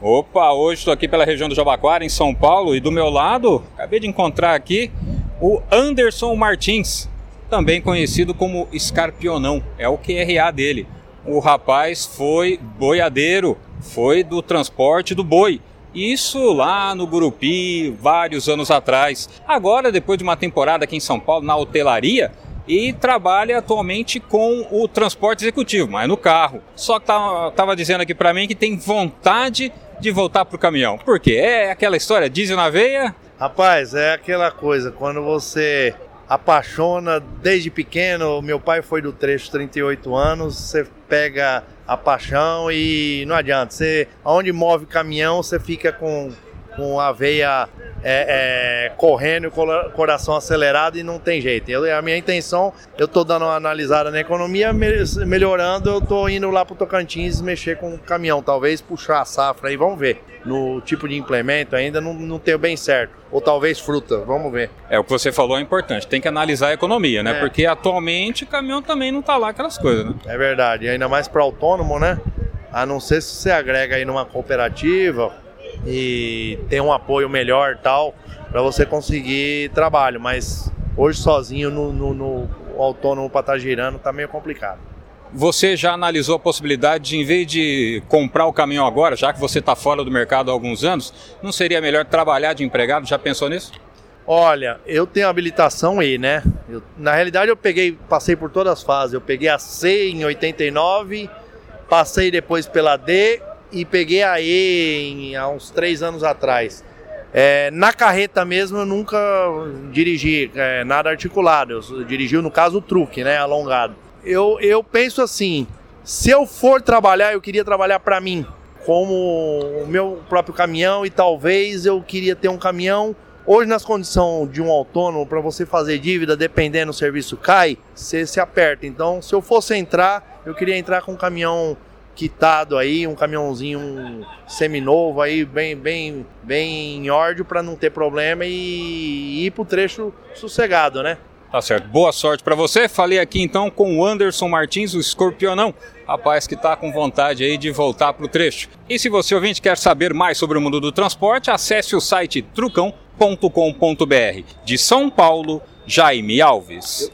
Opa, hoje estou aqui pela região do Jabaquara, em São Paulo, e do meu lado, acabei de encontrar aqui o Anderson Martins, também conhecido como Escarpionão, é o QRA dele. O rapaz foi boiadeiro, foi do transporte do boi. Isso lá no Gurupi, vários anos atrás. Agora, depois de uma temporada aqui em São Paulo, na hotelaria, e trabalha atualmente com o transporte executivo, mas no carro. Só que estava dizendo aqui para mim que tem vontade de voltar para o caminhão. Por quê? É aquela história, diesel na veia? Rapaz, é aquela coisa, quando você apaixona desde pequeno, meu pai foi do trecho 38 anos, você pega a paixão e não adianta, você, onde move caminhão, você fica com, com a veia é, é, correndo, coração acelerado e não tem jeito. Eu, a minha intenção, eu estou dando uma analisada na economia, melhorando, eu estou indo lá para o Tocantins mexer com o caminhão, talvez puxar a safra aí, vamos ver. No tipo de implemento ainda não, não tenho bem certo. Ou talvez fruta, vamos ver. É, o que você falou é importante, tem que analisar a economia, né? É. Porque atualmente o caminhão também não está lá aquelas coisas, né? É verdade, ainda mais para autônomo, né? A não ser se você agrega aí numa cooperativa, e ter um apoio melhor tal para você conseguir trabalho. Mas hoje sozinho no, no, no autônomo para estar tá girando tá meio complicado. Você já analisou a possibilidade de, em vez de comprar o caminhão agora, já que você está fora do mercado há alguns anos, não seria melhor trabalhar de empregado? Já pensou nisso? Olha, eu tenho habilitação E, né? Eu, na realidade eu peguei, passei por todas as fases. Eu peguei a C em 89, passei depois pela D e peguei a E em, há uns três anos atrás. É, na carreta mesmo eu nunca dirigi é, nada articulado, eu dirigi no caso o truque, né, alongado. Eu, eu penso assim, se eu for trabalhar, eu queria trabalhar para mim, como o meu próprio caminhão e talvez eu queria ter um caminhão. Hoje nas condições de um autônomo, para você fazer dívida, dependendo do serviço cai, você se aperta. Então, se eu fosse entrar, eu queria entrar com um caminhão quitado aí, um caminhãozinho um seminovo aí, bem, bem, bem em ordem para não ter problema e ir pro trecho sossegado, né? Tá certo. Boa sorte para você. Falei aqui então com o Anderson Martins, o escorpionão, rapaz que está com vontade aí de voltar pro trecho. E se você ouvinte quer saber mais sobre o mundo do transporte, acesse o site trucão.com.br. De São Paulo, Jaime Alves.